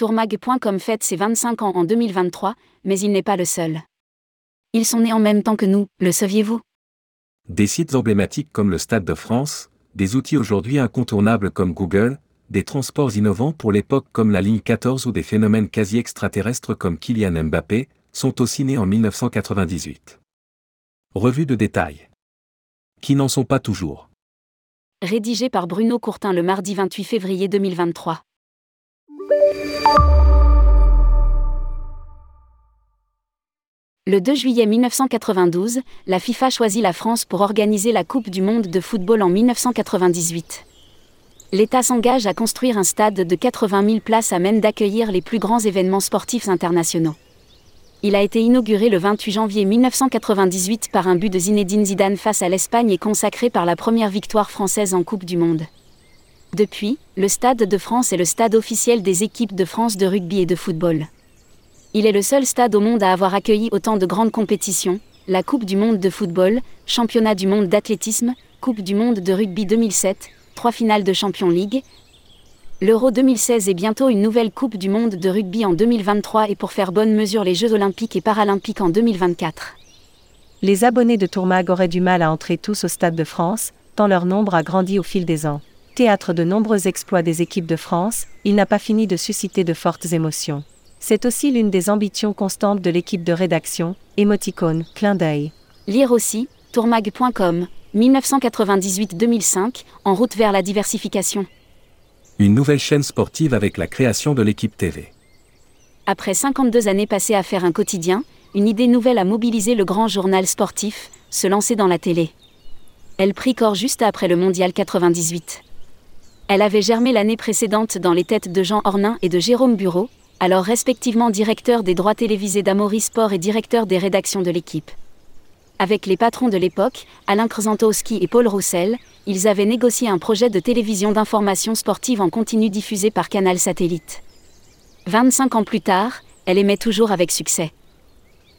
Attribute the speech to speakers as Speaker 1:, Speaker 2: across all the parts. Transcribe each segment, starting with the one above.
Speaker 1: Tourmag.com fête ses 25 ans en 2023, mais il n'est pas le seul. Ils sont nés en même temps que nous, le saviez-vous?
Speaker 2: Des sites emblématiques comme le Stade de France, des outils aujourd'hui incontournables comme Google, des transports innovants pour l'époque comme la ligne 14 ou des phénomènes quasi extraterrestres comme Kylian Mbappé, sont aussi nés en 1998. Revue de détail. Qui n'en sont pas toujours.
Speaker 1: Rédigé par Bruno Courtin le mardi 28 février 2023. Le 2 juillet 1992, la FIFA choisit la France pour organiser la Coupe du Monde de football en 1998. L'État s'engage à construire un stade de 80 000 places à même d'accueillir les plus grands événements sportifs internationaux. Il a été inauguré le 28 janvier 1998 par un but de Zinedine Zidane face à l'Espagne et consacré par la première victoire française en Coupe du Monde. Depuis, le Stade de France est le stade officiel des équipes de France de rugby et de football. Il est le seul stade au monde à avoir accueilli autant de grandes compétitions, la Coupe du Monde de football, Championnat du monde d'athlétisme, Coupe du Monde de rugby 2007, trois finales de Champions League. L'Euro 2016 et bientôt une nouvelle Coupe du Monde de rugby en 2023 et pour faire bonne mesure les Jeux olympiques et paralympiques en 2024.
Speaker 3: Les abonnés de Tourmag auraient du mal à entrer tous au Stade de France, tant leur nombre a grandi au fil des ans. Théâtre de nombreux exploits des équipes de France, il n'a pas fini de susciter de fortes émotions. C'est aussi l'une des ambitions constantes de l'équipe de rédaction, émoticône, clin d'œil.
Speaker 1: Lire aussi, tourmag.com, 1998-2005, en route vers la diversification.
Speaker 2: Une nouvelle chaîne sportive avec la création de l'équipe TV.
Speaker 1: Après 52 années passées à faire un quotidien, une idée nouvelle a mobilisé le grand journal sportif, se lancer dans la télé. Elle prit corps juste après le Mondial 98. Elle avait germé l'année précédente dans les têtes de Jean Ornin et de Jérôme Bureau, alors respectivement directeur des droits télévisés d'Amaury Sport et directeur des rédactions de l'équipe. Avec les patrons de l'époque, Alain Krzantowski et Paul Roussel, ils avaient négocié un projet de télévision d'information sportive en continu diffusé par Canal Satellite. 25 ans plus tard, elle émet toujours avec succès.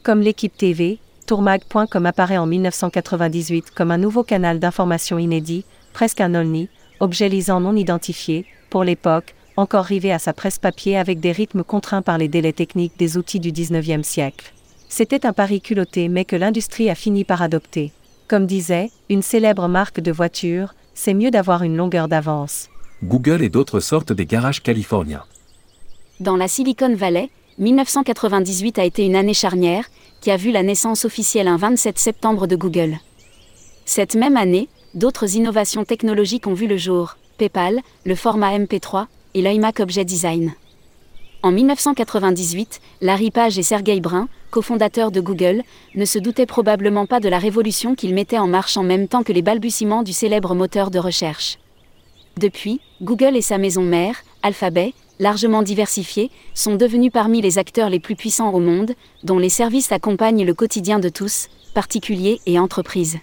Speaker 3: Comme l'équipe TV, Tourmag.com apparaît en 1998 comme un nouveau canal d'information inédit, presque un only, objet lisant non identifié, pour l'époque, encore rivé à sa presse papier avec des rythmes contraints par les délais techniques des outils du 19e siècle. C'était un pari culotté mais que l'industrie a fini par adopter. Comme disait une célèbre marque de voiture, c'est mieux d'avoir une longueur d'avance.
Speaker 2: Google et d'autres sortent des garages californiens.
Speaker 1: Dans la Silicon Valley, 1998 a été une année charnière, qui a vu la naissance officielle un 27 septembre de Google. Cette même année, d'autres innovations technologiques ont vu le jour, PayPal, le format MP3 et l'iMac Objet Design. En 1998, Larry Page et Sergey Brin, cofondateurs de Google, ne se doutaient probablement pas de la révolution qu'ils mettaient en marche en même temps que les balbutiements du célèbre moteur de recherche. Depuis, Google et sa maison mère, Alphabet, largement diversifiée, sont devenus parmi les acteurs les plus puissants au monde, dont les services accompagnent le quotidien de tous, particuliers et entreprises.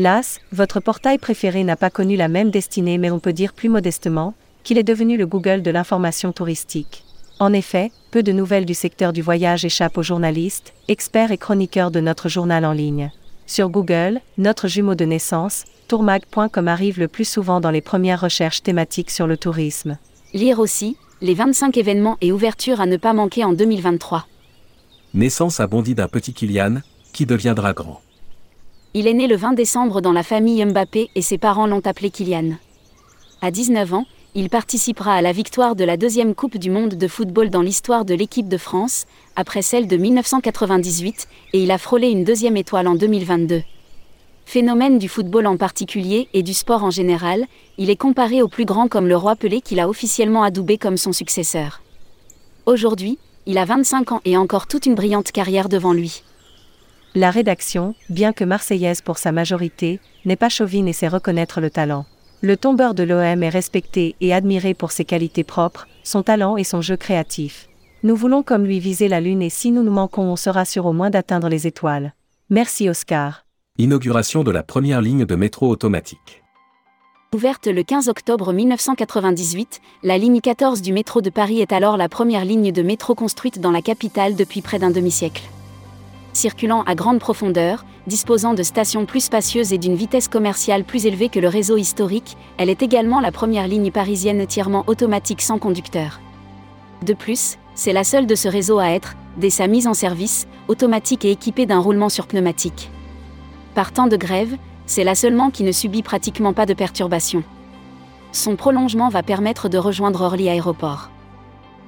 Speaker 3: Las, votre portail préféré n'a pas connu la même destinée mais on peut dire plus modestement, qu'il est devenu le Google de l'information touristique. En effet, peu de nouvelles du secteur du voyage échappent aux journalistes, experts et chroniqueurs de notre journal en ligne. Sur Google, notre jumeau de naissance, tourmag.com arrive le plus souvent dans les premières recherches thématiques sur le tourisme.
Speaker 1: Lire aussi, les 25 événements et ouvertures à ne pas manquer en 2023.
Speaker 2: Naissance abondie d'un petit Kylian, qui deviendra grand.
Speaker 1: Il est né le 20 décembre dans la famille Mbappé et ses parents l'ont appelé Kylian. À 19 ans, il participera à la victoire de la deuxième Coupe du Monde de football dans l'histoire de l'équipe de France, après celle de 1998, et il a frôlé une deuxième étoile en 2022. Phénomène du football en particulier et du sport en général, il est comparé au plus grand comme le roi Pelé qu'il a officiellement adoubé comme son successeur. Aujourd'hui, il a 25 ans et encore toute une brillante carrière devant lui.
Speaker 3: La rédaction, bien que marseillaise pour sa majorité, n'est pas chauvine et sait reconnaître le talent. Le tombeur de l'OM est respecté et admiré pour ses qualités propres, son talent et son jeu créatif. Nous voulons comme lui viser la Lune et si nous nous manquons on sera sûr au moins d'atteindre les étoiles. Merci Oscar.
Speaker 2: Inauguration de la première ligne de métro automatique.
Speaker 1: Ouverte le 15 octobre 1998, la ligne 14 du métro de Paris est alors la première ligne de métro construite dans la capitale depuis près d'un demi-siècle. Circulant à grande profondeur, disposant de stations plus spacieuses et d'une vitesse commerciale plus élevée que le réseau historique, elle est également la première ligne parisienne entièrement automatique sans conducteur. De plus, c'est la seule de ce réseau à être, dès sa mise en service, automatique et équipée d'un roulement sur pneumatique. Par temps de grève, c'est la seulement qui ne subit pratiquement pas de perturbations. Son prolongement va permettre de rejoindre Orly Aéroport.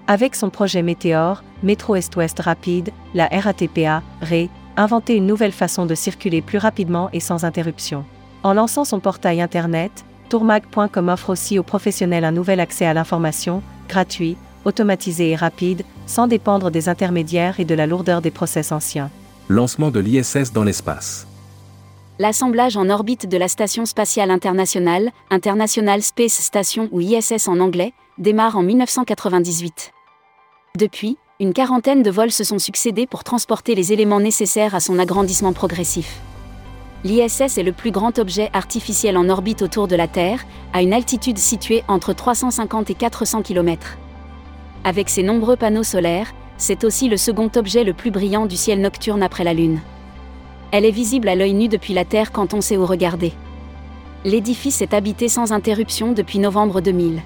Speaker 3: Avec son projet Météor, Métro Est-Ouest Rapide, la RATPA, RE, inventé une nouvelle façon de circuler plus rapidement et sans interruption. En lançant son portail internet, tourmag.com offre aussi aux professionnels un nouvel accès à l'information, gratuit, automatisé et rapide, sans dépendre des intermédiaires et de la lourdeur des process anciens.
Speaker 2: Lancement de l'ISS dans l'espace.
Speaker 1: L'assemblage en orbite de la Station spatiale internationale, International Space Station ou ISS en anglais, démarre en 1998. Depuis, une quarantaine de vols se sont succédés pour transporter les éléments nécessaires à son agrandissement progressif. L'ISS est le plus grand objet artificiel en orbite autour de la Terre, à une altitude située entre 350 et 400 km. Avec ses nombreux panneaux solaires, c'est aussi le second objet le plus brillant du ciel nocturne après la Lune. Elle est visible à l'œil nu depuis la Terre quand on sait où regarder. L'édifice est habité sans interruption depuis novembre 2000.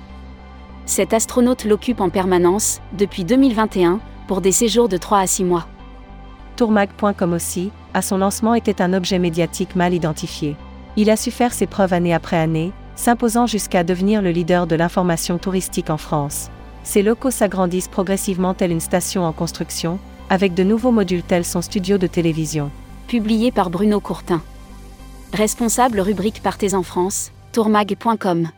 Speaker 1: Cet astronaute l'occupe en permanence, depuis 2021, pour des séjours de 3 à 6 mois.
Speaker 3: Tourmag.com aussi, à son lancement était un objet médiatique mal identifié. Il a su faire ses preuves année après année, s'imposant jusqu'à devenir le leader de l'information touristique en France. Ses locaux s'agrandissent progressivement telle une station en construction, avec de nouveaux modules tels son studio de télévision.
Speaker 1: Publié par Bruno Courtin. Responsable rubrique Partez en France, tourmag.com.